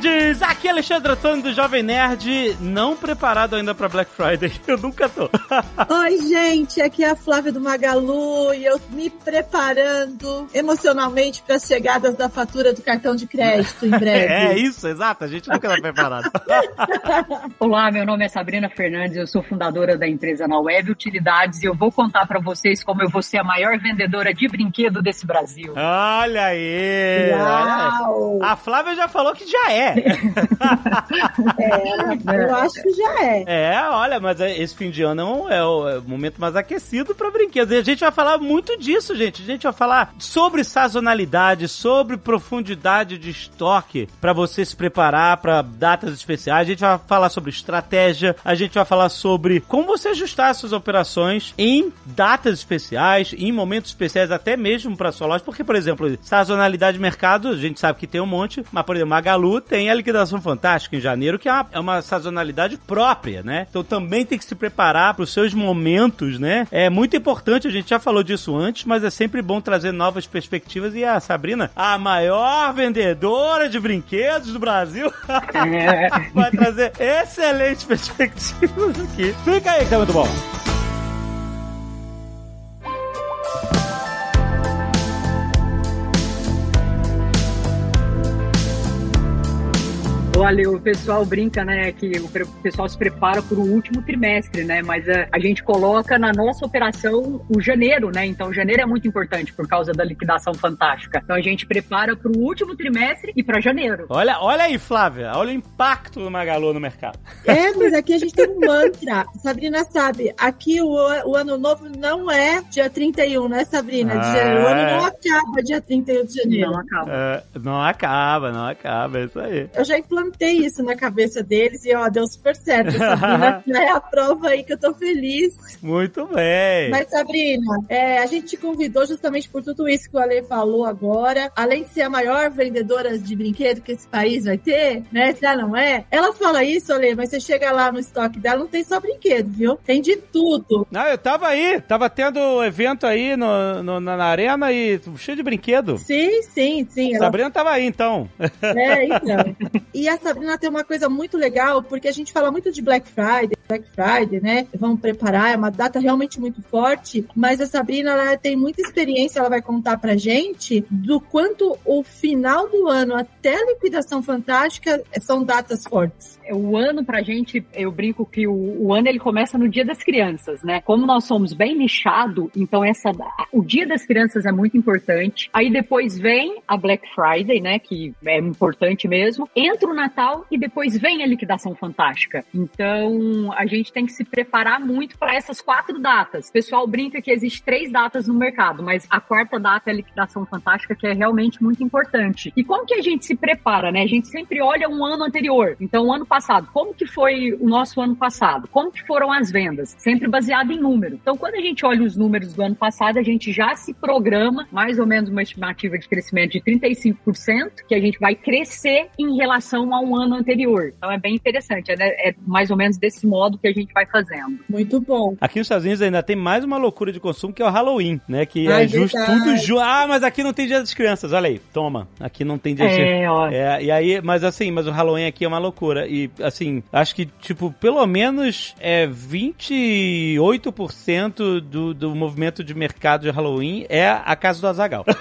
Nerds! Aqui é Alexandre Antônio do Jovem Nerd, não preparado ainda pra Black Friday. Eu nunca tô. Oi, gente, aqui é a Flávia do Magalu e eu me preparando emocionalmente para as chegadas da fatura do cartão de crédito em breve. É isso, exato, a gente nunca tá preparado. Olá, meu nome é Sabrina Fernandes, eu sou fundadora da empresa Na Web Utilidades e eu vou contar para vocês como eu vou ser a maior vendedora de brinquedo desse Brasil. Olha aí! Uau! A Flávia já falou que já é. É, eu acho que já é. É, olha, mas esse fim de ano é o, é o- é o momento mais aquecido para brinquedos. E a gente vai falar muito disso, gente. A gente vai falar sobre sazonalidade, sobre profundidade de estoque para você se preparar para datas especiais. A gente vai falar sobre estratégia, a gente vai falar sobre como você ajustar suas operações em datas especiais, em momentos especiais, até mesmo para sua loja. Porque, por exemplo, sazonalidade de mercado, a gente sabe que tem um monte, mas, por exemplo, Magalu tem a liquidação fantástica em janeiro, que é uma, é uma sazonalidade própria, né? Então também tem que se preparar para os seus momentos, né? É muito importante, a gente já falou disso antes, mas é sempre bom trazer novas perspectivas. E a Sabrina, a maior vendedora de brinquedos do Brasil, É, vai trazer excelentes perspectivas aqui. Fica aí que tá muito bom. Olha, o pessoal brinca, né, que o pessoal se prepara para o último trimestre, né, mas a, a gente coloca na nossa operação o janeiro, né, então janeiro é muito importante por causa da liquidação fantástica. Então a gente prepara para o último trimestre e para janeiro. Olha, olha aí, Flávia, olha o impacto do Magalu no mercado. É, mas aqui a gente tem um mantra. Sabrina sabe, aqui o, o ano novo não é dia 31, né, Sabrina? Ah. O ano é. não acaba dia 31 de janeiro. Não acaba. É, não acaba, não acaba, é isso aí. Eu já implantei isso na cabeça deles e, ó, deu super certo. Sabrina é a prova aí que eu tô feliz. Muito bem. Mas, Sabrina, é, a gente te convidou justamente por tudo isso que o Ale falou agora. Além de ser a maior vendedora de brinquedo que esse país vai ter, né? Se ela não é, ela fala isso, Ale, mas você chega lá no estoque dela, não tem só brinquedo, viu? Tem de tudo. Não, eu tava aí, tava tendo evento aí no, no- na, na arena e cheio de brinquedo. Sim, sim, sim. Ela Sabrina tava aí, então. É, então. E a Sabrina tem uma coisa muito legal, porque a gente fala muito de Black Friday, Black Friday, né? Vamos preparar, é uma data realmente muito forte, mas a Sabrina ela tem muita experiência, ela vai contar pra gente do quanto o final do ano até a liquidação fantástica são datas fortes. O ano pra gente, eu brinco que o, o ano ele começa no Dia das Crianças, né? Como nós somos bem nichado, então essa o Dia das Crianças é muito importante. Aí depois vem a Black Friday, né, que é importante mesmo. Entra o Natal e depois vem a liquidação fantástica. Então, a gente tem que se preparar muito para essas quatro datas. O pessoal brinca que existe três datas no mercado, mas a quarta data é a liquidação fantástica, que é realmente muito importante. E como que a gente se prepara, né? A gente sempre olha um ano anterior. Então, o ano passado, como que foi o nosso ano passado? Como que foram as vendas? Sempre baseado em número. Então, quando a gente olha os números do ano passado, a gente já se programa mais ou menos uma estimativa de crescimento de 35%, que a gente vai crescer em relação a um ano anterior. Então, é bem interessante. É, né? é mais ou menos desse modo que a gente vai fazendo. Muito bom. Aqui nos Estados Unidos ainda tem mais uma loucura de consumo que é o Halloween, né? Que Ai, é justo verdade. tudo ju Ah, mas aqui não tem dia das crianças, olha aí, toma. Aqui não tem dia das crianças. É, ó. É, e aí, mas assim, mas o Halloween aqui é uma loucura. E assim, acho que, tipo, pelo menos é 28% do, do movimento de mercado de Halloween é a casa do Azagal.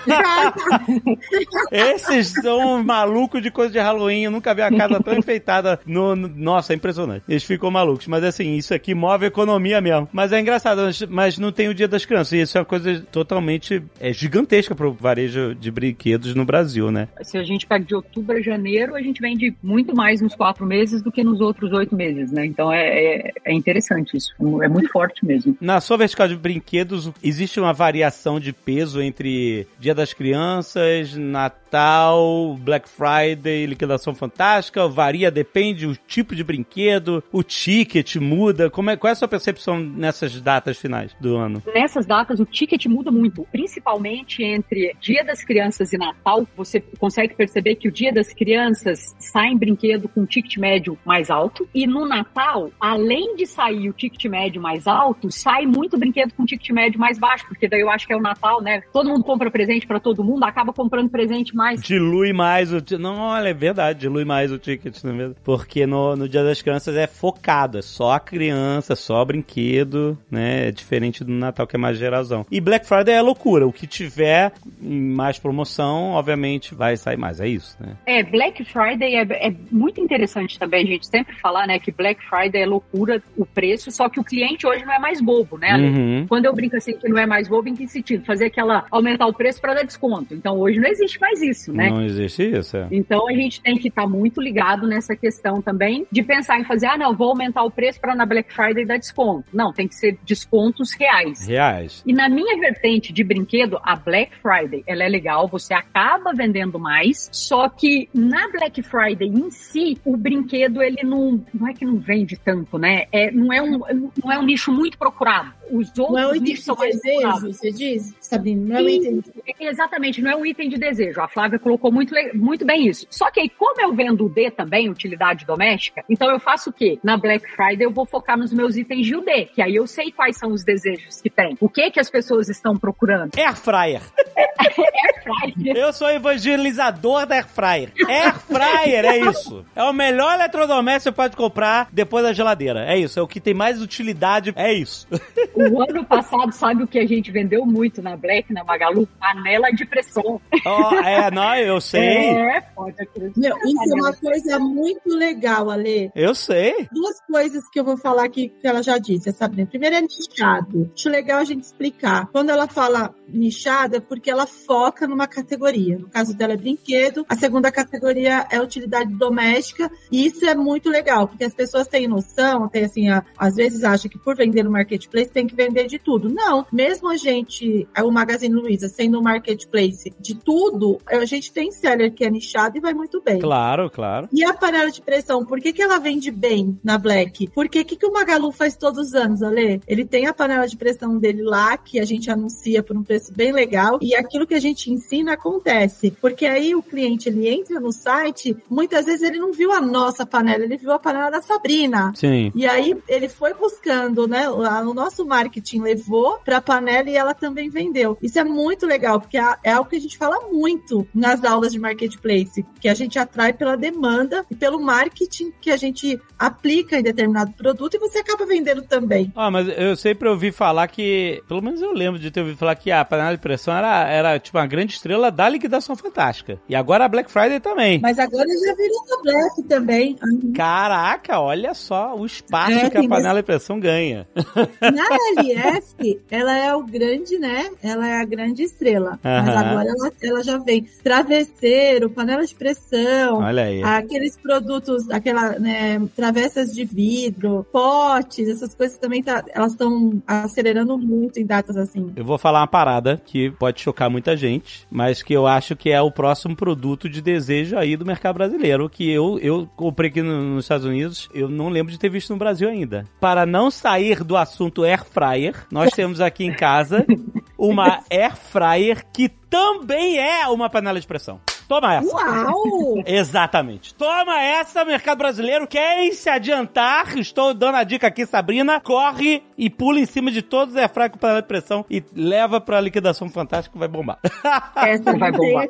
Esses são malucos de coisa de Halloween. Eu nunca vi a casa tão enfeitada. No, no- Nossa, é impressionante. Eles ficam malucos. Mas assim, isso aqui move a economia mesmo. Mas é engraçado, mas- mas não tem o Dia das Crianças. E isso é uma coisa totalmente é, gigantesca pro varejo de brinquedos no Brasil, né? Se a gente pega de outubro a janeiro, a gente vende muito mais nos quatro meses do que nos outros oito meses, né? Então é, é, é interessante isso. É muito forte mesmo. Na sua vertical de brinquedos, existe uma variação de peso entre Dia das Crianças, Natal Natal, Black Friday, liquidação fantástica? Varia, depende o tipo de brinquedo, o ticket muda. Como é, qual é a sua percepção nessas datas finais do ano? Nessas datas, o ticket muda muito, principalmente entre Dia das Crianças e Natal. Você consegue perceber que o Dia das Crianças sai em brinquedo com ticket médio mais alto. E no Natal, além de sair o ticket médio mais alto, sai muito brinquedo com ticket médio mais baixo, porque daí eu acho que é o Natal, né? Todo mundo compra presente para todo mundo, acaba comprando presente mais. Dilui mais o. Não, olha, é verdade, dilui mais o ticket, não é mesmo? Porque no, no Dia das Crianças é focado, é só a criança, só brinquedo, né? É diferente do Natal, que é mais geralzão. E Black Friday é loucura. O que tiver mais promoção, obviamente, vai sair mais. É isso, né? É, Black Friday é, é muito interessante também, a gente sempre falar, né, que Black Friday é loucura o preço, só que o cliente hoje não é mais bobo, né? Uhum. Quando eu brinco assim que não é mais bobo, em que sentido? Fazer aquela aumentar o preço para dar desconto. Então hoje não existe mais isso, né? Não existe isso, é. Então a gente tem que estar tá muito ligado nessa questão também de pensar em fazer, ah, não, vou aumentar o preço para na Black Friday dar desconto. Não, tem que ser descontos reais. Reais. E na minha vertente de brinquedo, a Black Friday, ela é legal, você acaba vendendo mais, só que na Black Friday em si, o brinquedo ele não, não é que não vende tanto, né? É, não, é um, não é um nicho muito procurado. Os outros Não é um item de desejo, procurados. você diz, Sabrina? Não é um item de Exatamente, não é um item de desejo. A Flávia colocou muito, muito bem isso. Só que aí, como eu vendo o D também, utilidade doméstica, então eu faço o quê? Na Black Friday eu vou focar nos meus itens de UD, que aí eu sei quais são os desejos que tem. O que que as pessoas estão procurando? Air Fryer. Air fryer. Eu sou evangelizador da Air Fryer. Air Fryer é isso. É o melhor eletrodoméstico que você pode comprar depois da geladeira. É isso. É o que tem mais utilidade. É isso. O ano passado, sabe o que a gente vendeu muito na Black, na Magalu? Panela de pressão. Ó, é, não, eu sei. É, pode acreditar. Meu, isso é uma coisa muito legal, Ale. Eu sei. Duas coisas que eu vou falar aqui que ela já disse, a Sabrina. Primeiro é nichado. Acho legal a gente explicar. Quando ela fala nichada, é porque ela foca numa categoria. No caso dela é brinquedo. A segunda categoria é utilidade doméstica. E isso é muito legal, porque as pessoas têm noção, tem assim, a- às vezes acham que por vender no marketplace tem que vender de tudo. Não. Mesmo a gente, o Magazine Luiza, sendo um marketplace de tudo, a gente tem seller que é nichado e vai muito bem. Claro, claro. E a panela de pressão, por que, que ela vende bem na Black? Porque o que, que o Magalu faz todos os anos, Ale? Ele tem a panela de pressão dele lá, que a gente anuncia por um preço bem legal, e aquilo que a gente ensina acontece. Porque aí o cliente, ele entra no site, muitas vezes ele não viu a nossa panela, ele viu a panela da Sabrina. Sim. E aí ele foi buscando, né? O nosso marketing levou para a panela e ela também vendeu. Isso é muito legal, porque é é algo que a gente fala muito nas aulas de marketplace, que a gente atrai pela demanda e pelo marketing que a gente aplica em determinado produto e você acaba vendendo também. Ah, mas eu sempre ouvi falar que. Pelo menos eu lembro de ter ouvido falar que a panela de pressão era, era tipo uma grande estrela da liquidação fantástica. E agora a Black Friday também. Mas agora já virou da Black também. Caraca, olha só o espaço É, que a panela de pressão ganha. Na LF, ela é o grande, né? Ela é a grande estrela. Mas Aham. agora ela, ela já vem. Travesseiro, panela de pressão, aqueles produtos, aquela, né, travessas de vidro, potes, essas coisas também tá, elas estão acelerando muito em datas assim. Eu vou falar uma parada que pode chocar muita gente, mas que eu acho que é o próximo produto de desejo aí do mercado brasileiro, que eu, eu comprei aqui no- nos Estados Unidos, eu não lembro de ter visto no Brasil ainda. Para não sair do assunto air fryer, nós temos aqui em casa uma air fryer que também é uma panela de pressão. Toma essa. Uau! Exatamente. Toma essa, mercado brasileiro. Quem se adiantar, estou dando a dica aqui, Sabrina, corre e pula em cima de todos os airfryer com panela de pressão e leva pra liquidação fantástica vai bombar. Essa Vai bombar.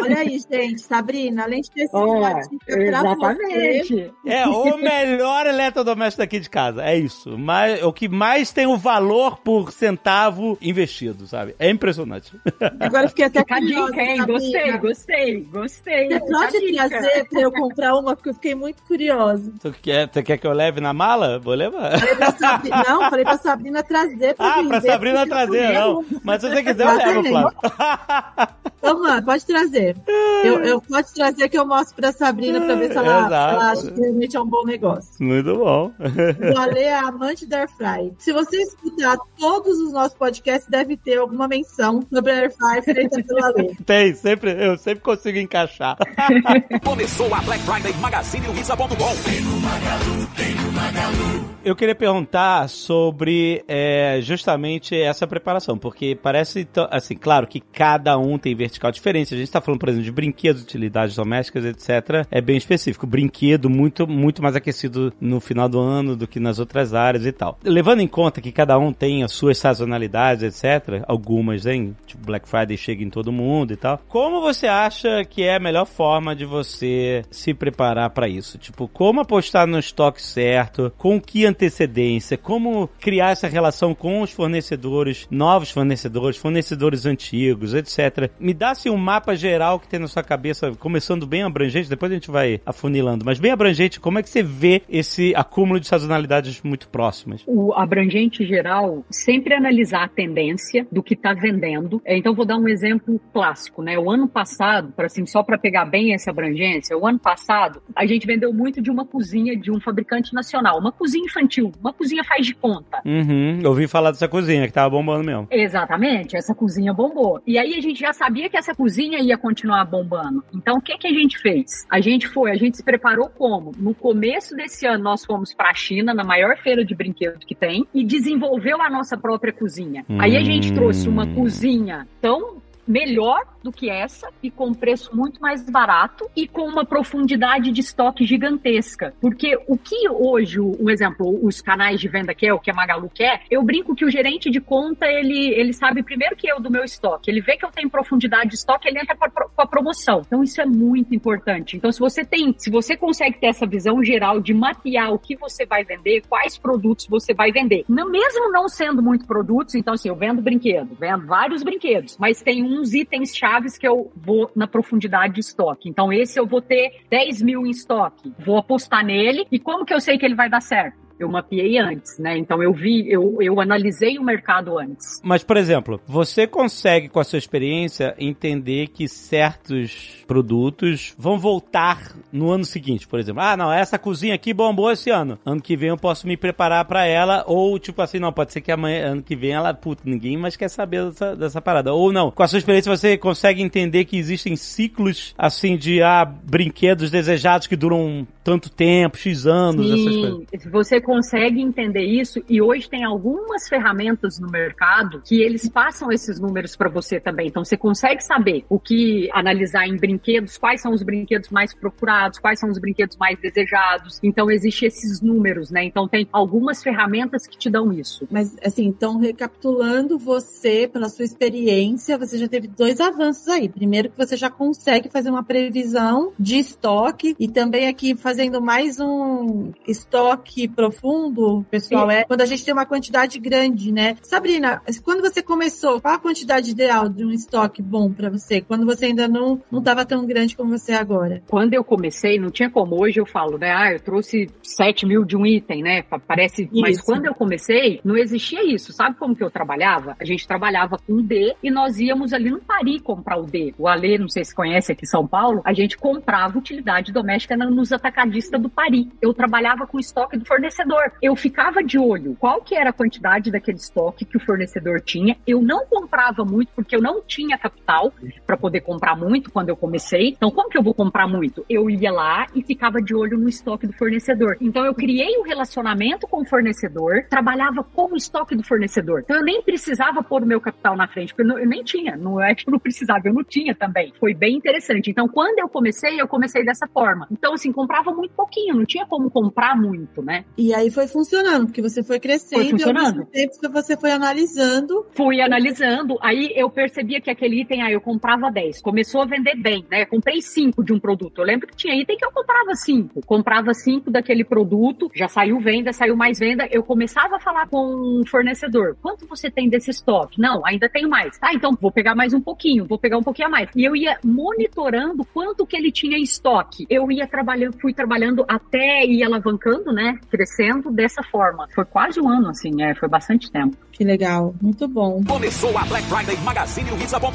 Olha aí, gente, Sabrina, além de ter sido uma exatamente. É o melhor eletrodoméstico daqui de casa. É isso. Mas, o que mais tem o valor por centavo investido, sabe? É impressionante. agora eu fiquei até Fica a curiosa, dica, hein? Sabrina. Gostei, gostei, gostei. Você pode dica. trazer pra eu comprar uma, porque eu fiquei muito curiosa. Tu quer, tu quer que eu leve na mala? Vou levar. Falei Sabri- Não, falei pra Sabrina trazer pra Ah, vender, pra Sabrina trazer, não. Mas se você quiser, eu levo, Flávio. Então, pode trazer. Eu, eu pode trazer que eu mostro pra Sabrina pra ver se ela, se ela acha que realmente é um bom negócio. Muito bom. O Ale é amante da Airfry. Se você escutar todos os nossos podcasts, deve ter alguma menção sobre a Airfry feita pelo Ale. Tem, sempre, eu sempre consigo encaixar. Começou a Black Friday Magazine Luiza.com. Eu queria perguntar sobre é, justamente essa preparação, porque parece, assim, claro que cada um tem vertical diferente. A gente está falando, por exemplo, de brinquedos, utilidades domésticas, etc. É bem específico. Brinquedo muito, muito mais aquecido no final do ano do que nas outras áreas e tal. Levando em conta que cada um tem as suas sazonalidades, etc. Algumas, hein? Tipo, Black Friday chega em todo mundo e tal. Como você acha que é a melhor forma de você se preparar para isso? Tipo, como apostar no estoque certo? Com que antecedência? Como criar essa relação com os fornecedores, novos fornecedores, fornecedores antigos, etc. Me dá assim um mapa geral que tem na sua cabeça, começando bem abrangente, depois a gente vai afunilando, mas bem abrangente, como é que você vê esse acúmulo de sazonalidades muito próximas? O abrangente geral, sempre analisar a tendência do que está vendendo. É, então, vou dar um exemplo clássico, né? O ano passado, para assim, só para pegar bem essa abrangência, o ano passado a gente vendeu muito de uma cozinha de um fabricante nacional, uma cozinha infantil, uma cozinha faz de conta. Uhum, eu ouvi falar dessa cozinha que tava bombando mesmo. Exatamente, essa cozinha bombou. E aí a gente já sabia que essa cozinha ia continuar bombando. Então o que que a gente fez? A gente foi, a gente se preparou como? No começo desse ano nós fomos para a China, na maior feira de brinquedos que tem, e desenvolveu a nossa própria cozinha. Hum. Aí a gente trouxe uma hum. cozinha tão melhor do que essa e com preço muito mais barato e com uma profundidade de estoque gigantesca. Porque o que hoje, um exemplo, os canais de venda quer, o que a Magalu quer, eu brinco que o gerente de conta, ele, ele sabe primeiro que eu do meu estoque. Ele vê que eu tenho profundidade de estoque, ele entra com a promoção. Então isso é muito importante. Então se você tem, se você consegue ter essa visão geral de mapear o que você vai vender, quais produtos você vai vender, não, mesmo não sendo muito produtos, então assim, eu vendo brinquedo, vendo vários brinquedos, mas tem uns itens chave chaves que eu vou na profundidade de estoque. Então, esse eu vou ter 10 mil em estoque. Vou apostar nele. E como que eu sei que ele vai dar certo? Eu mapeei antes, né? Então eu vi, eu, eu analisei o mercado antes. Mas, por exemplo, você consegue, com a sua experiência, entender que certos produtos vão voltar no ano seguinte, por exemplo. Ah, não, essa cozinha aqui bombou esse ano. Ano que vem eu posso me preparar para ela, ou tipo assim, não, pode ser que amanhã, ano que vem ela, puta, ninguém mais quer saber dessa, dessa parada. Ou não, com a sua experiência você consegue entender que existem ciclos, assim, de, ah, brinquedos desejados que duram tanto tempo, X anos, Sim, essas coisas. Você consegue entender isso e hoje tem algumas ferramentas no mercado que eles passam esses números para você também. Então você consegue saber o que analisar em brinquedos, quais são os brinquedos mais procurados, quais são os brinquedos mais desejados. Então existe esses números, né? Então tem algumas ferramentas que te dão isso. Mas assim, então recapitulando, você pela sua experiência, você já teve dois avanços aí. Primeiro que você já consegue fazer uma previsão de estoque e também aqui fazendo mais um estoque profundo profundo, pessoal, é quando a gente tem uma quantidade grande, né? Sabrina, quando você começou, qual a quantidade ideal de um estoque bom para você? Quando você ainda não não estava tão grande como você é agora? Quando eu comecei, não tinha como. Hoje eu falo, né? Ah, eu trouxe 7 mil de um item, né? Parece. Isso. Mas quando eu comecei, não existia isso. Sabe como que eu trabalhava? A gente trabalhava com D e nós íamos ali no Paris comprar o D. O Alê, não sei se conhece aqui em São Paulo, a gente comprava utilidade doméstica nos atacadistas do Paris. Eu trabalhava com estoque do fornecedor fornecedor. Eu ficava de olho qual que era a quantidade daquele estoque que o fornecedor tinha. Eu não comprava muito porque eu não tinha capital para poder comprar muito quando eu comecei. Então, como que eu vou comprar muito? Eu ia lá e ficava de olho no estoque do fornecedor. Então, eu criei um relacionamento com o fornecedor, trabalhava com o estoque do fornecedor. Então, eu nem precisava pôr o meu capital na frente, porque eu, nem tinha. Não é que eu não precisava, eu não tinha também. Foi bem interessante. Então, quando eu comecei, eu comecei dessa forma. Então, assim, comprava muito pouquinho, não tinha como comprar muito, né? E aí foi funcionando, porque você foi crescendo foi funcionando. e tempo que você foi analisando. Fui analisando, aí eu percebia que aquele item, aí eu comprava 10. Começou a vender bem, né? Comprei 5 de um produto. Eu lembro que tinha item que eu comprava 5. Comprava 5 daquele produto, já saiu venda, saiu mais venda. Eu começava a falar com o fornecedor: quanto você tem desse estoque? Não, ainda tenho mais. Ah, então vou pegar mais um pouquinho, vou pegar um pouquinho a mais. E eu ia monitorando quanto que ele tinha em estoque. Eu ia trabalhando, fui trabalhando até ir alavancando, né? Crescendo dessa forma. Foi quase um ano, assim, é, foi bastante tempo. Que legal, muito bom. Começou a Black Friday Magazine Luiza.com.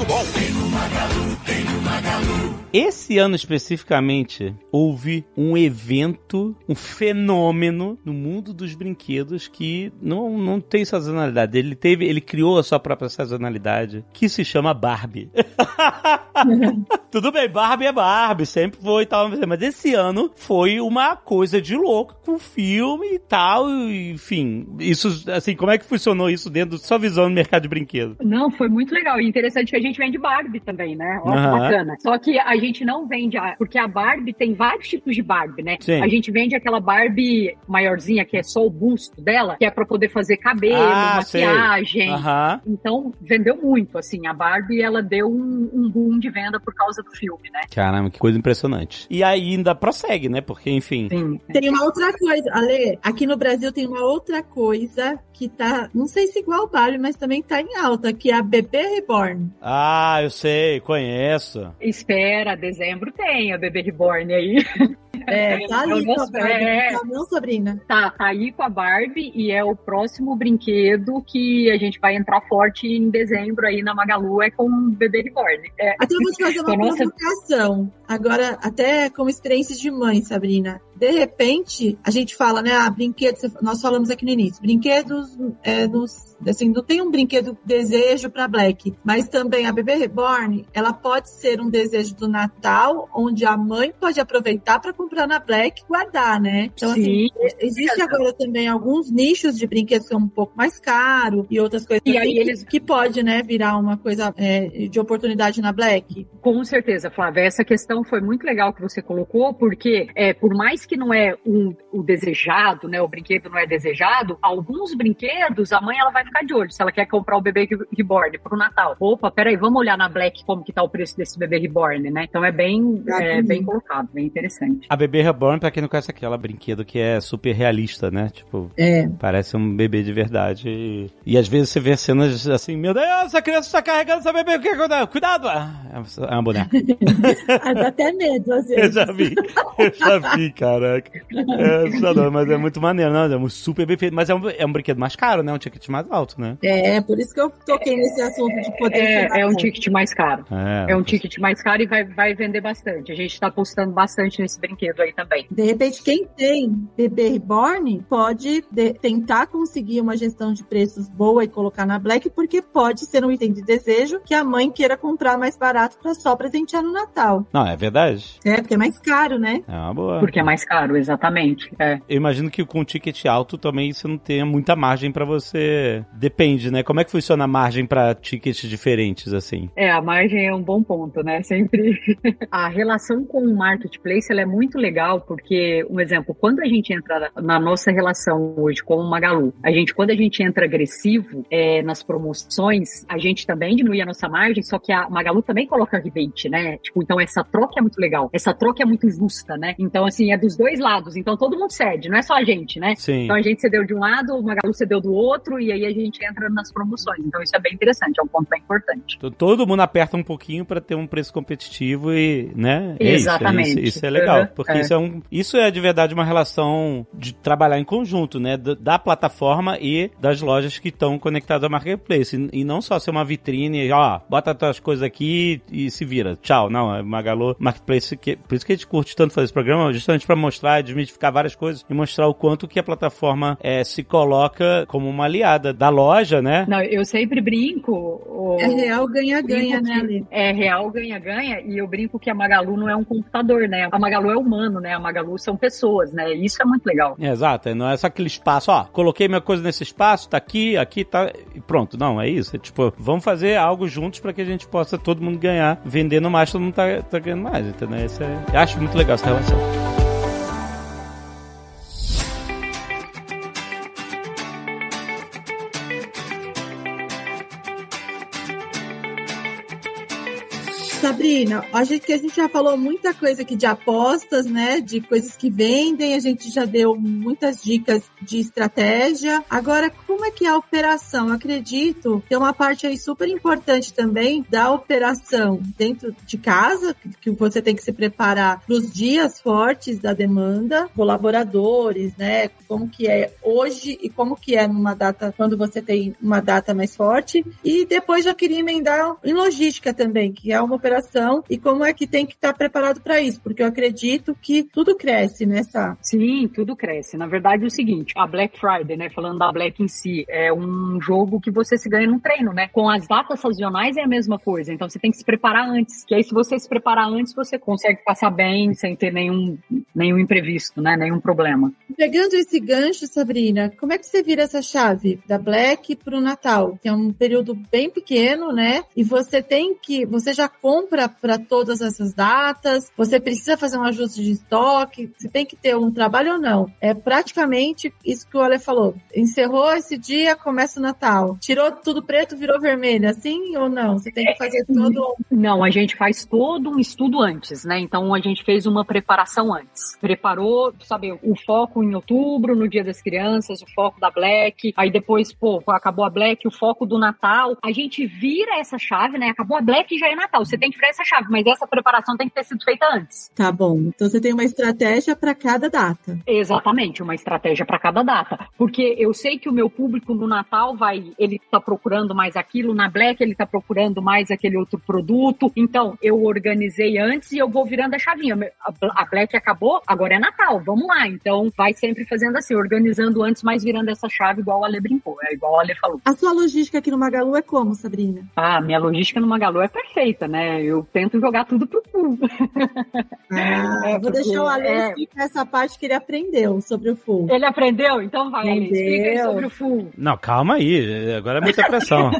Esse ano especificamente, houve um evento, um fenômeno no mundo dos brinquedos que não, não tem sazonalidade. Ele teve, ele criou a sua própria sazonalidade, que se chama Barbie. Tudo bem, Barbie é Barbie, sempre foi e tal, mas esse ano foi uma coisa de louco com filme e tal, enfim. Isso, assim, como é que funcionou isso dentro da sua visão no mercado de brinquedos? Não, foi muito legal. E interessante que a gente vende Barbie também, né? Ó, Aham. bacana. Só que a gente não vende, a, porque a Barbie tem vários tipos de Barbie, né? Sim. A gente vende aquela Barbie maiorzinha, que é só o busto dela, que é pra poder fazer cabelo, Ah, maquiagem. Aham. Então, vendeu muito, assim. A Barbie, ela deu um, um boom de venda por causa do filme, né? Caramba, que coisa impressionante. E ainda prossegue, né? Porque, enfim. Sim. Tem uma outra coisa, Ale, aqui no Brasil tem uma outra coisa que tá, não sei se igual Barbie, mas também tá em alta, que é a Bebê Reborn. Ah, eu sei, conheço. Espera, dezembro tem a Bebê Reborn aí. É, tá ali com a Barbie, é. tá não, Sabrina? Tá, tá aí com a Barbie e é o próximo brinquedo que a gente vai entrar forte em dezembro aí na Magalu, é com o Bebê Reborn. É, Até eu vou te fazer uma Nossa. provocação. Agora, até como experiência de mãe, Sabrina. De repente, a gente fala, né? Ah, brinquedos, nós falamos aqui no início, brinquedos, é, nos, assim, não tem um brinquedo desejo para Black, mas também a Bebê Reborn, ela pode ser um desejo do Natal, onde a mãe pode aproveitar para comprar na Black e guardar, né? Então, assim, sim. Existe agora também alguns nichos de brinquedos que são um pouco mais caros e outras coisas E aí assim, eles- que pode, né, virar uma coisa é, de oportunidade na Black. Com certeza, Flávia. Essa questão foi muito legal que você colocou, porque é, por mais que não é um, o desejado, né? O brinquedo não é desejado, alguns brinquedos a mãe ela vai ficar de olho se ela quer comprar o bebê re- reborn pro Natal. Opa, peraí, vamos olhar na Black como que tá o preço desse bebê reborn, né? Então é bem, é, bem colocado, bem interessante. A bebê reborn, pra quem não conhece, é aquela brinquedo que é super realista, né? Tipo, É. parece um bebê de verdade. E, e às vezes você vê cenas assim, meu Deus, essa criança está carregando essa bebê, o que acontece? Cuidado! Ah, é uma boneca. Dá até medo, às Eu vezes. já vi, eu já vi, caraca. É assustador, mas é muito maneiro, não? É um super bem feito. Mas é um, é um brinquedo mais caro, né? Um ticket mais alto, né? É, por isso que eu toquei nesse assunto de poder É, é um ticket mais caro. É, É um ticket mais caro e vai, vai vender bastante. A gente tá apostando bastante nesse brinquedo aí também. De repente, quem tem bebê reborn pode de- tentar conseguir uma gestão de preços boa e colocar na Black, porque pode ser um item de desejo que a mãe queira comprar mais barato para só presentear no Natal. Não, é verdade. É, porque é mais caro, né? É uma boa. Porque é mais caro, exatamente. É. Eu imagino que com ticket alto também você não tenha muita margem pra você. Depende, né? Como é que funciona a margem pra tickets diferentes, assim? É, a margem é um bom ponto, né? Sempre. a relação com o marketplace ela é muito legal, porque, um exemplo, quando a gente entra na nossa relação hoje com o Magalu, a gente, quando a gente entra agressivo é, nas promoções, a gente também diminui a nossa margem, só que a Magalu também coloca rebate, né? Tipo, então essa troca é muito legal. Essa troca é muito justa, né? Então, assim, é dos dois lados. Então todo mundo cede, não é só a gente, né? Sim. Então a gente cedeu de um lado, o Magalu cedeu do outro, e aí a gente entra nas promoções. Então isso é bem interessante, é um ponto bem importante. T- Todo mundo aperta um pouquinho pra ter um preço competitivo e, né? É isso, Exatamente. Isso, isso é legal, Uhum, porque é. isso é um, isso é de verdade uma relação de trabalhar em conjunto, né? Da, da plataforma e das lojas que estão conectadas ao marketplace e, e não só ser uma vitrine, ó, bota tuas coisas aqui e se vira. Tchau. Não, é Magalu Marketplace que por isso que a gente curte tanto fazer esse programa, justamente pra mostrar, desmistificar várias coisas e mostrar o quanto que a plataforma é, se coloca como uma aliada da loja, né? Não, eu sempre brinco. o- É real ganha-ganha, né, que Ale? É real ganha-ganha, e eu brinco que a Magalu não é um computador, né? A Magalu é humano, né? A Magalu são pessoas, né? Isso é muito legal. É, Exato, não é só aquele espaço, ó, coloquei minha coisa nesse espaço, tá aqui, aqui, tá, e pronto. Não, é isso. É tipo, vamos fazer algo juntos pra que a gente possa todo mundo ganhar, vendendo mais, todo mundo tá, tá ganhando mais, entendeu? Isso é, eu acho muito legal essa relação. Sabrina, a gente a gente já falou muita coisa aqui de apostas, né? De coisas que vendem, a gente já deu muitas dicas de estratégia. Agora, como é que é a operação? Eu acredito que é uma parte aí super importante também da operação dentro de casa, que você tem que se preparar para os dias fortes da demanda, colaboradores, né? Como que é hoje e como que é numa data quando você tem uma data mais forte. E depois já queria emendar em logística também, que é uma operação e como é que tem que estar preparado para isso, porque eu acredito que tudo cresce nessa. Sim, tudo cresce. Na verdade, é o seguinte, a Black Friday, né, falando da Black em si, é um jogo que você se ganha num treino, né? Com as datas sazonais é a mesma coisa, então você tem que se preparar antes, que aí se você se preparar antes, você consegue passar bem sem ter nenhum, nenhum imprevisto, né, nenhum problema. Pegando esse gancho, Sabrina, como é que você vira essa chave da Black para o Natal? Que é um período bem pequeno, né? E você tem que, você já compra para todas essas datas, você precisa fazer um ajuste de estoque, você tem que ter um trabalho ou não. É praticamente isso que o Ale falou. Encerrou esse dia, começa o Natal. Tirou tudo preto, virou vermelho, assim ou não? Você tem que fazer todo. Não, a gente faz todo um estudo antes, né? Então a gente fez uma preparação antes. Preparou, sabe, o foco em outubro, no Dia das Crianças, o foco da Black, aí depois, pô, acabou a Black, o foco do Natal. A gente vira essa chave, né? Acabou a Black já é Natal. Você tem que essa chave, mas essa preparação tem que ter sido feita antes. Tá bom. Então você tem uma estratégia para cada data. Exatamente, uma estratégia para cada data. Porque eu sei que o meu público no Natal vai, ele tá procurando mais aquilo, na Black ele tá procurando mais aquele outro produto. Então, eu organizei antes e eu vou virando a chavinha. A Black acabou, agora é Natal, vamos lá. Então, vai sempre fazendo assim, organizando antes, mas virando essa chave igual a Ale brincou, é igual a Ale falou. A sua logística aqui no Magalu é como, Sabrina? Ah, minha logística no Magalu é perfeita, né? Eu tento jogar tudo pro full. Ah, é, vou deixar o Ale é... explicar essa parte que ele aprendeu sobre o full. Ele aprendeu? Então vai, Ale, explica sobre o full. Não, calma aí, agora é muita pressão.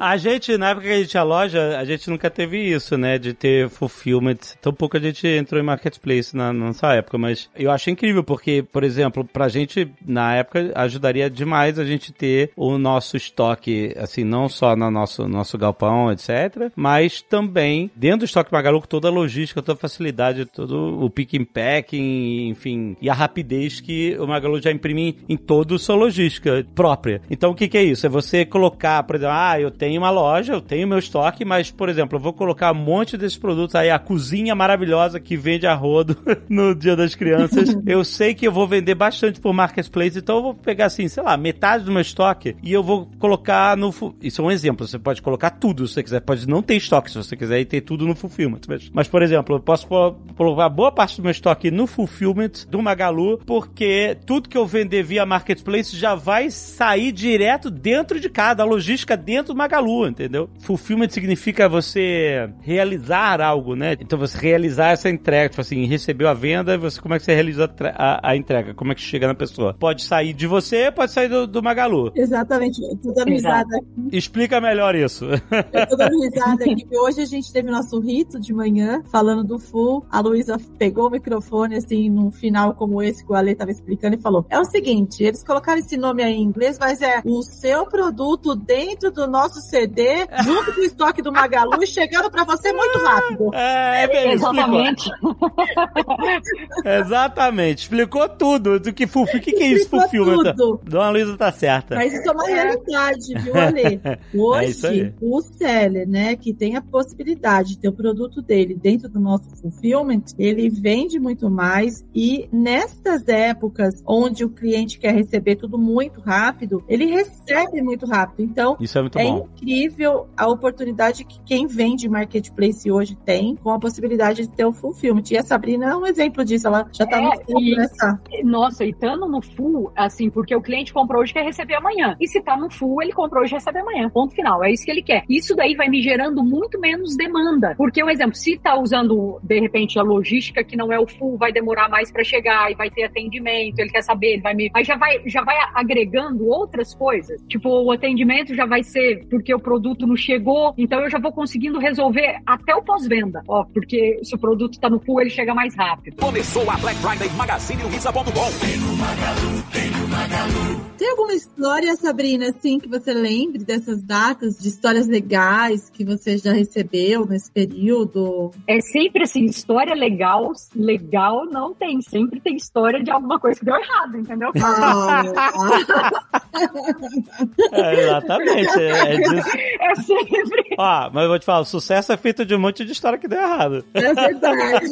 a gente, na época que a gente tinha loja, a gente nunca teve isso, né? De ter fulfillment. Tão pouco a gente entrou em marketplace na, na nossa época, mas eu acho incrível, porque, por exemplo, pra gente, na época, ajudaria demais a gente ter o nosso estoque, assim, não só no nosso, nosso galpão, etc., mas também dentro do estoque Magalu, com toda a logística, toda a facilidade, todo o pick and packing, enfim, e a rapidez que o Magalu já imprime em toda a sua logística própria. Então, o que, que é isso? É você colocar, por exemplo, ah, eu tenho uma loja, eu tenho meu estoque, mas, por exemplo, eu vou colocar um monte desses produtos aí, a cozinha maravilhosa que vende a rodo no Dia das Crianças. eu sei que eu vou vender bastante por Marketplace, então eu vou pegar, assim, sei lá, metade do meu estoque e eu vou colocar no... Isso é um exemplo, você pode colocar tudo se você quiser, pode não ter estoque se você quiser e ter tudo no Fulfillment. Mas, mas por exemplo, eu posso colocar boa parte do meu estoque no Fulfillment do Magalu, porque tudo que eu vender via Marketplace já vai sair direto dentro de cada, a logística dentro do Magalu, entendeu? Fulfillment significa você realizar algo, né? Então você realizar essa entrega, tipo assim, recebeu a venda, você como é que você realiza a, a entrega? Como é que chega na pessoa? Pode sair de você, pode sair do, do Magalu. Exatamente. Eu tô dando risada aqui. Explica melhor isso. Eu tô dando risada aqui, porque hoje a gente teve nosso rito de manhã, falando do full. A Luísa pegou o microfone, assim, num final como esse que o Ale tava explicando e falou: É o seguinte, eles colocaram esse nome aí em inglês, mas é o seu produto dentro do nosso CD, junto com o estoque do Magalu e chegando para você muito rápido. É, é bem, Exatamente. Exatamente. Explicou tudo do que fulfil. O que, que é isso, tudo. Dona Luísa tá certa. Mas isso é uma realidade, viu, Ale? isso Hoje, aí. o seller, né, que tem a possibilidade de ter o produto dele dentro do nosso fulfillment, ele vende muito mais e nessas épocas onde o cliente quer receber tudo muito rápido, ele recebe muito rápido. Então, Isso é muito é bom. incrível a oportunidade que quem vende marketplace hoje tem com a possibilidade de ter o fulfillment. E a Sabrina é um exemplo disso, ela já tá É, no fundo e- nessa. Nossa, e estando no full, assim, porque o cliente comprou hoje quer receber amanhã. E se tá no full, ele comprou hoje e recebe amanhã. Ponto final. É isso que ele quer. Isso daí vai me gerando muito menos demanda. Porque, um exemplo, se tá usando, de repente, a logística que não é o full, vai demorar mais para chegar e vai ter atendimento, ele quer saber, ele vai me. Aí já vai, já vai agregando outras coisas. Tipo, o atendimento já vai ser porque o produto não chegou, então eu já vou conseguindo resolver até o pós-venda. Ó, porque se o produto tá no full, ele chega mais rápido. Começou a Black Friday Magazine Luiza.com. Tem algum alguma história, Sabrina, assim, que você lembre dessas datas, de histórias legais que você já recebeu nesse período? É sempre assim, história legal, legal não tem. Sempre tem história de alguma coisa que deu errado, entendeu? Ah, É, exatamente. É, é disso. É sempre. Ó, mas eu vou te falar, o sucesso é feito de um monte de história que deu errado. é verdade.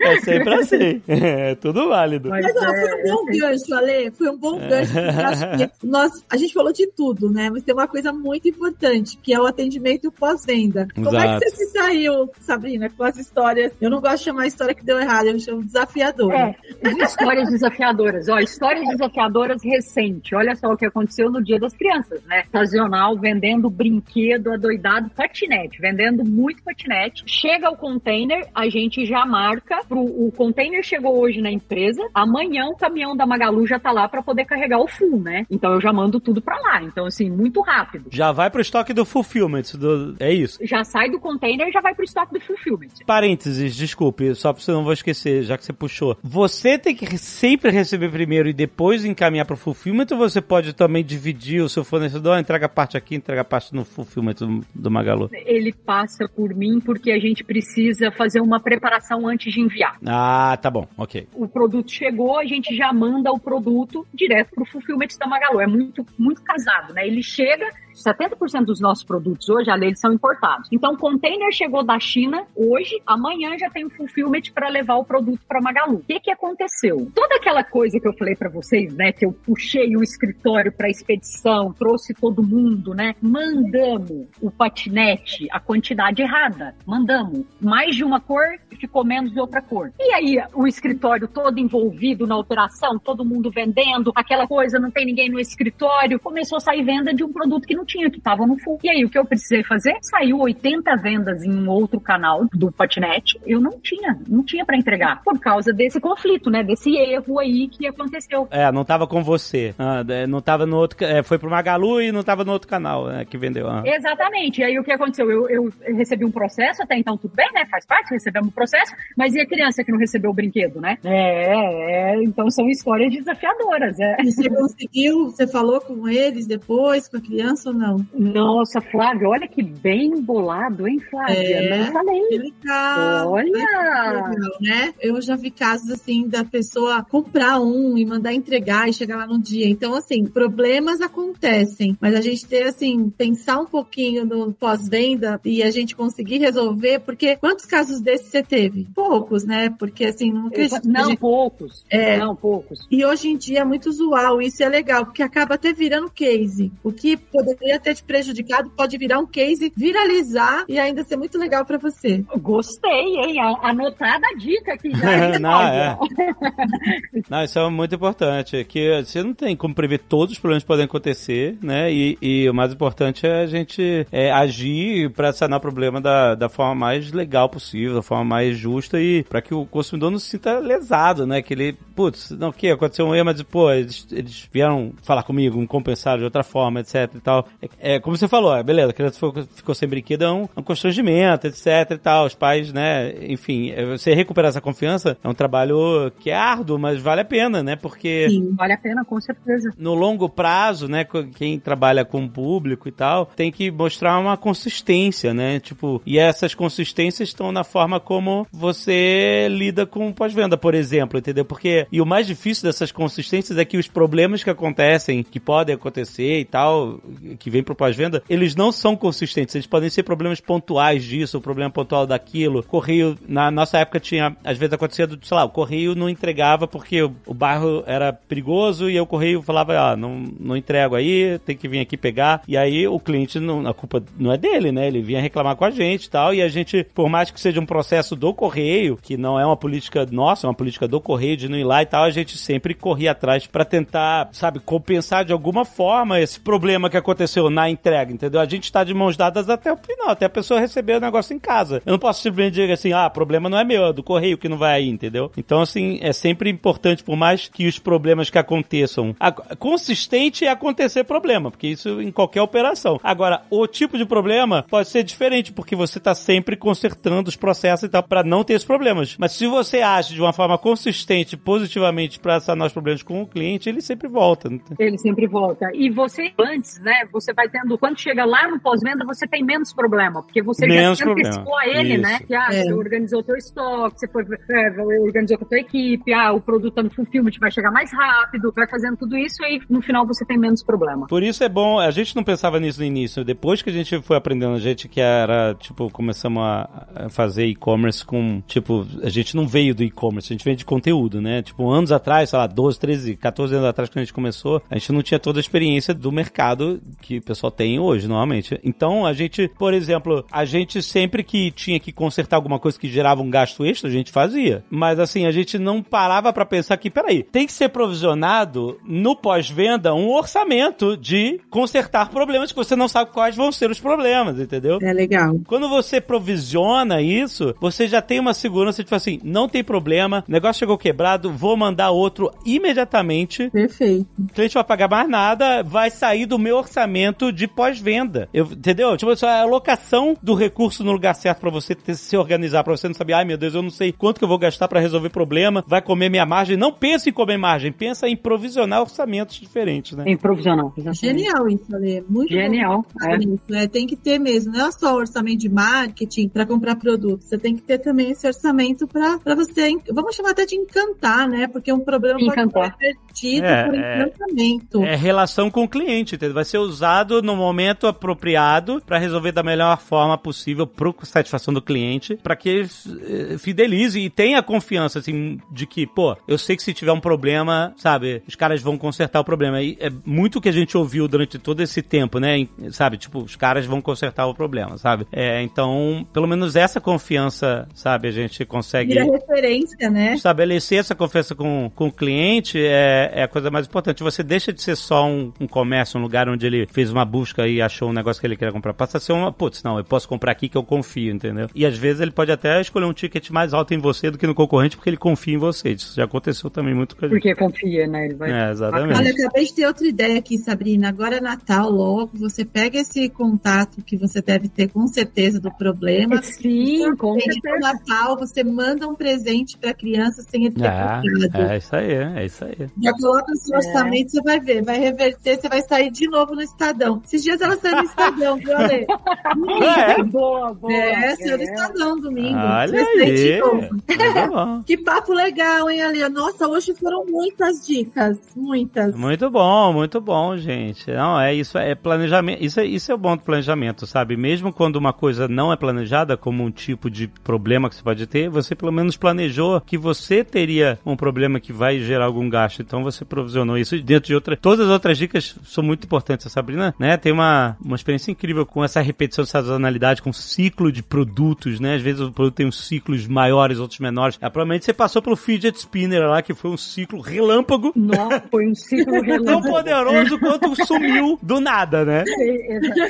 É sempre assim. É tudo válido. Mas Mas ó, é, foi um bom gancho, Ale. Foi um bom gancho. nós, a gente falou de tudo, né? Mas tem uma coisa muito importante, que é o atendimento pós-venda. Como é que você se saiu, Sabrina, com as histórias? Eu não gosto de chamar história que deu errado, eu chamo desafiadora. É, histórias desafiadoras. Ó, histórias desafiadoras recente. Olha só o que aconteceu no Dia das Crianças, né? Sazonal vendendo brinquedo adoidado, patinete, vendendo muito patinete. Chega o container, a gente já marca. Pro, o container chegou hoje na empresa, amanhã o caminhão da Magalu já tá lá para poder carregar o full, né? Então eu já mando tudo para lá. Então, assim, muito rápido. Já vai pro estoque do fulfillment. Do... É isso. Já sai do container e já vai pro estoque do fulfillment. Parênteses, desculpe, só pra você não vou esquecer, já que você puxou. Você tem que sempre receber primeiro e depois encaminhar pro fulfillment ou você pode também dividir o seu fornecedor, entrega parte aqui, entrega parte no fulfillment do, do Magalu? Ele passa por mim porque a gente precisa fazer uma preparação antes de enviar. Ah, tá bom, ok. o produto chegou, a gente já manda o produto direto para o fulfillment da Magalu. É muito, muito casado, né? Ele chega, 70% dos nossos produtos hoje, além eles são importados. Então, o container chegou da China hoje, amanhã já tem o fulfillment para levar o produto para Magalu. O que que aconteceu? Toda aquela coisa que eu falei para vocês, né, que eu puxei o escritório para expedição, trouxe todo mundo, né? Mandamos o patinete a quantidade errada. Mandamos mais de uma cor ficou menos de outra cor. E aí, o escritório todo envolvido na operação, todo mundo vendendo, aquela coisa, não tem ninguém no escritório, começou a sair venda de um produto que não tinha, que estava no full. E aí, o que eu precisei fazer? Saiu 80 vendas em um outro canal do patinete. Eu não tinha, não tinha para entregar. Por causa desse conflito, né? Desse erro aí que aconteceu. É, não tava com você. Ah, é, não tava no outro. É, foi pro Magalu e não tava no outro canal né, que vendeu. Ah. Exatamente. E aí o que aconteceu? Eu, eu recebi um processo, até então tudo bem, né? Faz parte, recebemos um processo, mas e a criança que não recebeu o brinquedo, né? É, é então são histórias desafiadodoras. É. E você conseguiu, você falou com eles depois, com a criança ou não? Nossa, Flávia, olha que bem bolado, hein, Flávia? É. Não falei. Que legal. Olha! Legal, né? Eu já vi casos assim da pessoa comprar um e mandar entregar e chegar lá no dia. Então, assim, problemas acontecem, mas a gente ter assim, pensar um pouquinho no pós-venda e a gente conseguir resolver, porque quantos casos desses você teve? Poucos, né? Porque assim, não acredito. que Não, gente- poucos. É. Não, poucos. E hoje em dia é muito usual, isso é legal, porque acaba até virando case. O que poderia ter te prejudicado pode virar um case, viralizar e ainda ser muito legal pra você. Gostei, hein? A- Anotada a dica aqui já. Não, Flávia? Não, isso é muito importante. é Que você não tem como prever todos os problemas que podem acontecer, né? E, e o mais importante é a gente é, agir para sanar o problema da, da forma mais legal possível, da forma mais justa e para que o consumidor não se sinta lesado, né? Que ele, putz, não, o que? Aconteceu um erro, mas, pô, eles, eles vieram falar comigo, me compensaram de outra forma, etc e tal. É, é, como você falou, é, beleza, a criança ficou, ficou sem brinquedo, é um, um constrangimento, etc e tal. Os pais, né? Enfim, é, você recuperar essa confiança é um trabalho que é árduo, mas vale a pena, né? Porque Sim. Vale a pena, com certeza. no longo prazo, né, quem trabalha com o público e tal, tem que mostrar uma consistência, né? Tipo, e essas consistências estão na forma como você lida com pós-venda, por exemplo, entendeu? Porque e o mais difícil dessas consistências é que os problemas que acontecem, que podem acontecer e tal, que vem pro pós-venda, eles não são consistentes, eles podem ser problemas pontuais disso, problema pontual daquilo. Correio, na nossa época tinha, às vezes acontecia, do, sei lá, o correio não entregava porque o, o bairro era perigoso e o correio falava, ah, não, não entrego aí, tem que vir aqui pegar. E aí o cliente, não, a culpa não é dele, né? Ele vinha reclamar com a gente e tal, e a gente, por mais que seja um processo do correio, que não é uma política nossa, é uma política do correio de não ir lá e tal, a gente sempre corria atrás pra tentar, sabe, compensar de alguma forma esse problema que aconteceu aconteceu na entrega, entendeu? A gente tá de mãos dadas até o final, até a pessoa receber o negócio em casa. Eu não posso simplesmente dizer assim, ah, problema não é meu, é do correio que não vai aí, entendeu? Então, assim, é sempre importante, por mais que os problemas que aconteçam, a, consistente é acontecer problema, porque isso em qualquer operação. Agora, o tipo de problema pode ser diferente, porque você tá sempre consertando os processos e tal, para não ter esses problemas. Mas se você age de uma forma consistente, positivamente, para sanar os problemas com o cliente, ele sempre volta. Ele sempre volta. E você, antes, né, você vai tendo, quando chega lá no pós-venda, você tem menos problema, porque você Menos já problema. antecipou a ele, Isso. né? Que, ah, É. você organizou o teu estoque, você foi, é, organizou com a tua equipe, ah, o produto no fulfillment vai chegar mais rápido, vai fazendo tudo isso e aí no final você tem menos problema. Por isso é bom, a gente não pensava nisso no início. Depois que a gente foi aprendendo, a gente que era, tipo, começamos a a fazer e-commerce com, tipo, a gente não veio do e-commerce, a gente veio de conteúdo, né? Tipo, anos atrás, sei lá, 12, 13, 14 anos atrás, quando a gente começou, a gente não tinha toda a experiência do mercado que o pessoal tem hoje, normalmente. Então, a gente, por exemplo, a gente sempre que tinha que consertar alguma coisa que gerava um gasto extra, a gente fazia. Mas, assim, a gente não parava pra pensar que, peraí, tem que ser provisionado no pós-venda um orçamento de consertar problemas que você não sabe quais vão ser os problemas, entendeu? É legal. Quando você provisiona isso, você já tem uma segurança, tipo assim, não tem problema, o negócio chegou quebrado, vou mandar outro imediatamente. Perfeito. O cliente vai pagar mais nada, vai sair do meu orçamento de pós-venda. Eu- Entendeu? Tipo, é a alocação do recurso no lugar certo pra você ter, se organizar, pra você não saber, ai meu Deus, eu não sei quanto que eu vou gastar pra resolver problema, vai comer minha margem. Não pensa em comer margem, pensa em provisionar orçamentos diferentes, né? Em provisional. exatamente. Genial isso, Ale. Muito Genial, é. né? Tem que ter mesmo, não é só orçamento de marketing para comprar produtos. Você tem que ter também esse orçamento para você, vamos chamar até de encantar, né? Porque um problema Encantar. pode ser revertido É, por é. encantamento. É relação com o cliente, entendeu? Vai ser usado no momento apropriado pra resolver da melhor forma possível pro satisfação do cliente, pra que ele eh, fidelize e tenha confiança, assim, de que, pô, eu sei que se tiver um problema, sabe, os caras vão consertar o problema. E é muito o que a gente ouviu durante todo esse tempo, né? Sabe, tipo, os caras vão consertar o problema, sabe? É, então, pelo menos essa confiança, sabe, a gente consegue Vira referência, né? estabelecer essa confiança com, com o cliente é, é a coisa mais importante. Você deixa de ser só um, um comércio, um lugar onde ele fez uma busca e achou um negócio que ele queria comprar. Passa a ser uma, putz, não, eu posso comprar aqui que eu confio, entendeu? E às vezes ele pode até escolher um ticket mais alto em você do que no concorrente porque ele confia em você. Isso já aconteceu também muito com a gente. Porque confia, né? Ele vai... É, exatamente. Olha, acabei de ter outra ideia aqui, Sabrina. Agora é Natal, logo. Você pega esse contato que você deve ter com certeza do problema. Sim, com certeza. Natal, você manda um presente para criança sem ele ter É, comprado. é isso aí, é isso aí. Já coloca no seu É. orçamento, você vai ver. Vai reverter, você vai sair de novo no Estadão. Esses dias ela saiu no Estadão, viu, Ale? É. Boa, boa. É, saiu no Estadão domingo. Olha aí. bom. Que papo legal, hein, Ale? Nossa, hoje foram muitas dicas. Muitas. Muito bom, muito bom, gente. Não, é isso, é planejamento. Isso é, isso é o bom do planejamento, sabe? Mesmo quando uma coisa não é planejada, como um tipo de problema que você pode ter, você pelo menos planejou que você teria um problema que vai gerar algum gasto. Então você provisionou isso dentro de outra. Todas as outras dicas são muito importantes. A Sabrina, né, tem uma, uma experiência incrível com essa repetição de sazonalidade, com ciclo de produtos, né? Às vezes o produto tem uns ciclos maiores, outros menores. Ah, provavelmente você passou pelo fidget spinner lá, que foi um ciclo relâmpago Nossa, foi um ciclo tão relâmpago. poderoso quanto sumiu do nada, né?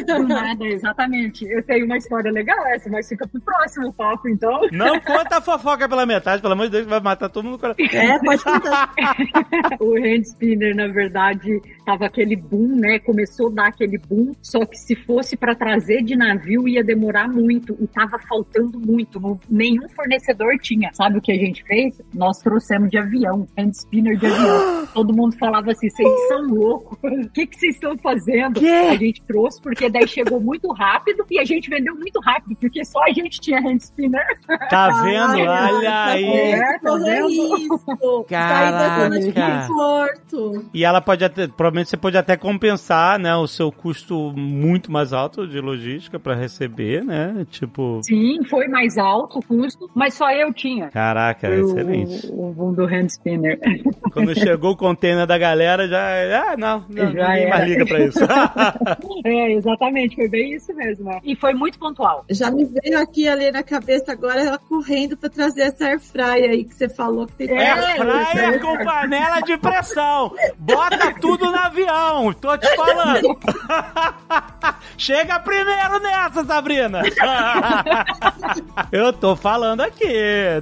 Do nada, exatamente. Eu tenho uma história legal essa, mas fica pro próximo papo, então. Não conta a fofoca pela metade, pelo amor de Deus, vai matar todo mundo. no coração. É, pode contar. o hand spinner, na verdade, tava aquele boom, né? Começou dar aquele boom, só que se fosse para trazer de navio ia demorar muito e tava faltando muito. Não- nenhum fornecedor tinha. Sabe o que a gente fez? Nós trouxemos de avião, hand spinner de avião. Todo mundo falava assim: vocês são loucos, o que que vocês estão fazendo? Quê? A gente trouxe porque daí chegou muito rápido e a gente vendeu muito rápido, porque só a gente tinha hand spinner. Tá vendo? Ai, Olha aí. É, tá vendo? risco. Sair da zona de Caraca. conforto. E ela pode até, provavelmente você pode até compensar, né, o seu custo muito mais alto de logística pra receber, né? Tipo, Sim, foi mais alto o custo, mas só eu tinha. caraca, Foi o- excelente. O, boom do hand spinner. Quando chegou o container da galera, já, ah, não, não Já ninguém era. mais liga pra isso. é, exatamente, foi bem isso mesmo. é. E foi muito pontual. Já me veio aqui ali na cabeça agora ela correndo pra trazer essa air fryer aí que você falou que tem É, É praia com panela de pressão. Bota tudo no avião. Tô te falando. Chega primeiro nessa, Sabrina! eu tô falando aqui.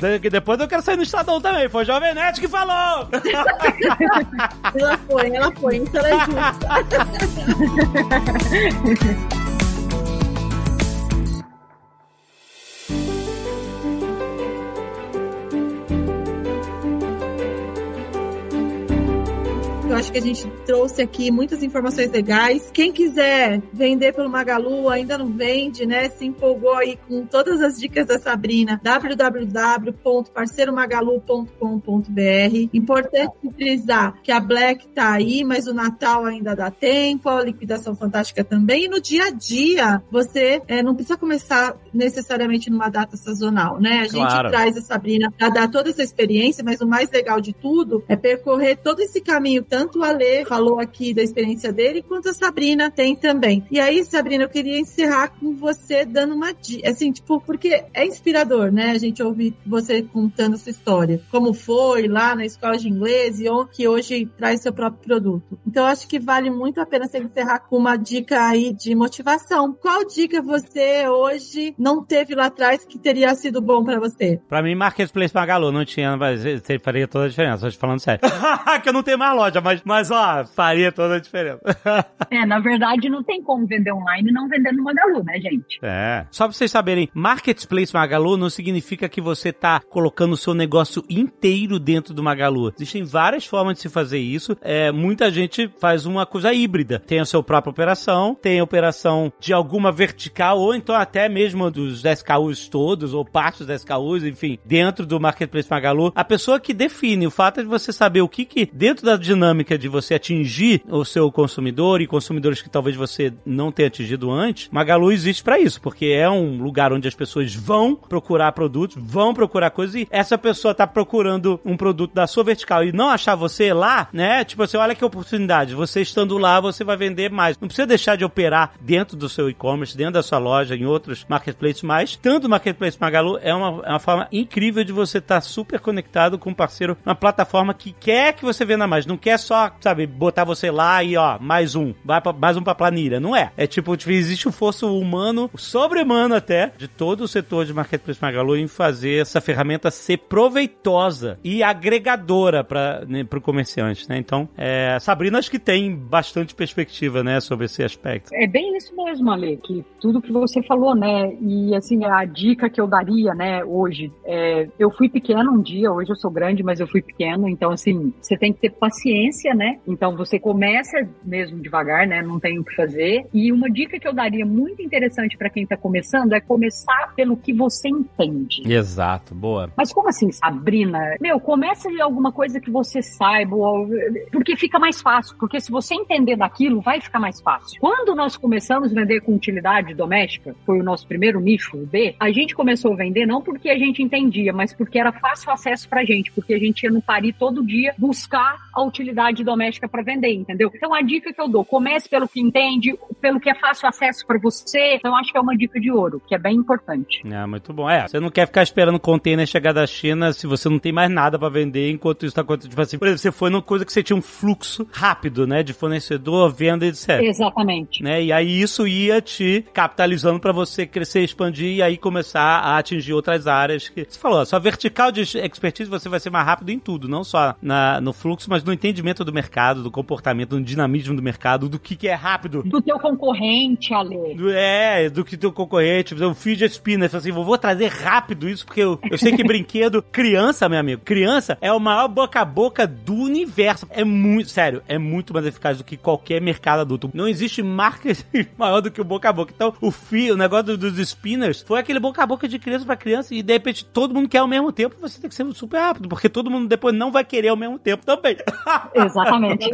De- Depois eu quero sair no Estadão também. Foi o Jovem Nerd que falou! Ela foi, ela foi, isso ela é justa. acho que a gente trouxe aqui muitas informações legais. Quem quiser vender pelo Magalu, ainda não vende, né? Se empolgou aí com todas as dicas da Sabrina. www.parceiromagalu.com.br Importante frisar que a Black tá aí, mas o Natal ainda dá tempo, a liquidação fantástica também. E no dia a dia, você é, não precisa começar necessariamente numa data sazonal, né? A gente Claro. traz a Sabrina para dar toda essa experiência, mas o mais legal de tudo é percorrer todo esse caminho. Tanto o Ale falou aqui da experiência dele, quanto a Sabrina tem também. E aí, Sabrina, eu queria encerrar com você dando uma dica, assim, tipo, porque é inspirador, né? A gente ouvir você contando sua história. Como foi lá na escola de inglês e o- que hoje traz seu próprio produto. Então, eu acho que vale muito a pena você encerrar com uma dica aí de motivação. Qual dica você hoje não teve lá atrás que teria sido bom para você? Pra mim, Marketplace Magalu não tinha, mas você faria toda a diferença. Tô te falando sério. que eu não tenho mais loja, mas, mas ó, faria toda a diferença. É, na verdade, não tem como vender online e não vender no Magalu, né, gente? É. Só pra vocês saberem, Marketplace Magalu não significa que você tá colocando o seu negócio inteiro dentro do Magalu. Existem várias formas de se fazer isso. É, muita gente faz uma coisa híbrida. Tem a sua própria operação, tem a operação de alguma vertical, ou então até mesmo dos SKUs todos, ou partes dos SKUs, enfim, dentro do Marketplace Magalu. A pessoa que define o fato é de você saber o que que, dentro da dinâmica de você atingir o seu consumidor e consumidores que talvez você não tenha atingido antes, Magalu existe pra isso, porque é um lugar onde as pessoas vão procurar produtos, vão procurar coisas e essa pessoa tá procurando um produto da sua vertical e não achar você lá, né? Tipo assim, olha que oportunidade. Você estando lá, você vai vender mais. Não precisa deixar de operar dentro do seu e-commerce, dentro da sua loja, em outros marketplaces, mas tanto o Marketplace Magalu é uma, é uma forma incrível de você estar super conectado com um parceiro, uma plataforma que quer que você venda mais. Não quer só, sabe, botar você lá e ó, mais um, vai pra, mais um pra planilha. Não é. É tipo, tipo, existe um fosso humano, sobre-humano até, de todo o setor de Marketplace Magalu em fazer essa ferramenta ser proveitosa e agregadora para né, o comerciante, né? Então, é, Sabrina acho que tem bastante perspectiva, né, sobre esse aspecto. É bem isso mesmo, Ale, que tudo que você falou, né? E assim, a dica que eu daria, né, hoje, é, eu fui pequeno um dia, hoje eu sou grande, mas eu fui pequeno, então assim, você tem que ter paciência, né? Então você começa mesmo devagar, né? Não tem o que fazer. E uma dica que eu daria muito interessante para quem tá começando é começar pelo que você entende. Exato, boa. Mas como assim, Sabrina? Meu, começa de alguma coisa que você saiba, porque fica mais fácil. Porque se você entender daquilo, vai ficar mais fácil. Quando nós começamos a vender com utilidade doméstica, foi o nosso primeiro nicho, o B, a gente começou a vender não porque a gente entendia, mas porque era fácil acesso pra gente, porque a gente ia no Pari todo dia buscar a utilidade doméstica para vender, entendeu? Então a dica que eu dou, comece pelo que entende, pelo que é fácil acesso para você. Então eu acho que é uma dica de ouro, que é bem importante. É, muito bom. É, você não quer ficar esperando o container chegar da China se você não tem mais nada pra vender enquanto isso tá acontecendo. Tipo assim, por exemplo, você foi numa coisa que você tinha um fluxo rápido, né, de fornecedor, venda, etc. Exatamente. Né? E aí isso ia te capitalizando pra você crescer, expandir e aí começar a atingir outras áreas que você falou, a sua vertical de expertise você vai ser mais rápido em tudo, não só na, no fluxo, mas no entendimento do mercado, do comportamento, do dinamismo do mercado, do que, que é rápido. Do teu concorrente, Ale. Do- É, do que teu concorrente, o fidget spinner, assim, vou vou trazer rápido isso, porque eu, eu sei que brinquedo, criança, meu amigo, criança é o maior boca a boca do universo. É muito, sério, é muito mais eficaz do que qualquer mercado adulto. Não existe marketing maior do que o boca a boca. Então, o fio, o negócio do- dos spinners, foi aquele boca a boca de criança pra criança e de repente todo mundo quer ao mesmo tempo, você tem que ser super rápido, porque todo mundo depois não vai querer ao mesmo tempo também. Exatamente.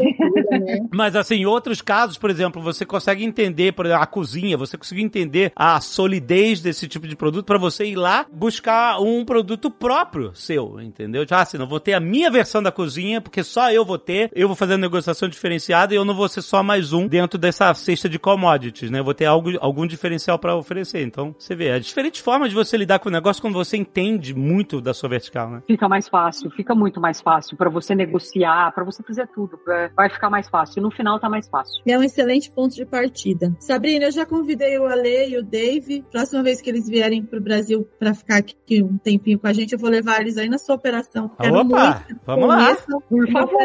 Mas assim, em outros casos, por exemplo, você consegue entender, por exemplo, a cozinha, você consegue entender a solidez desse tipo de produto pra você ir lá buscar um produto próprio seu, entendeu? Já assim, não vou ter a minha versão da cozinha, porque só eu vou ter, eu vou fazer a negociação diferenciada e eu não vou ser só mais um dentro dessa cesta de commodities, né? Eu vou ter algo, algum diferencial pra oferecer. Então, você vê, é diferente forma de você lidar com o negócio quando você entende muito da sua vertical, né? Fica mais fácil, fica muito mais fácil para você negociar, para você fazer fazer tudo. Vai ficar mais fácil. No final tá mais fácil. É um excelente ponto de partida. Sabrina, eu já convidei o Ale e o Dave. Próxima vez que eles vierem pro Brasil para ficar aqui um tempinho com a gente, eu vou levar eles aí na sua operação. Quero Opa, vamos lá. Por favor.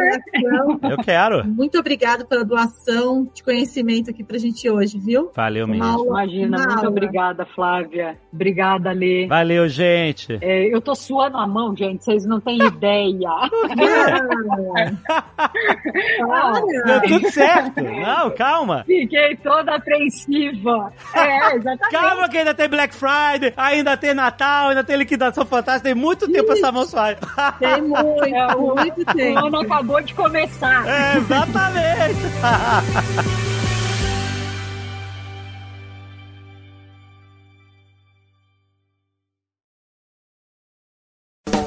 Eu quero. Muito obrigado pela doação de conhecimento aqui pra gente hoje, viu? Valeu, mesmo. Imagina, muito aula. obrigada, Flávia. Obrigada, Lê. Valeu, gente. É, eu tô suando a mão, gente, vocês não têm ideia. ah, Deu tudo certo. Não, calma. Fiquei toda apreensiva. É, exatamente. Calma que ainda tem Black Friday, ainda tem Natal, ainda tem liquidação fantástica, tem muito tempo essa mão suave. Tem muito, é, muito tempo. O ano acabou de começar. É, exatamente.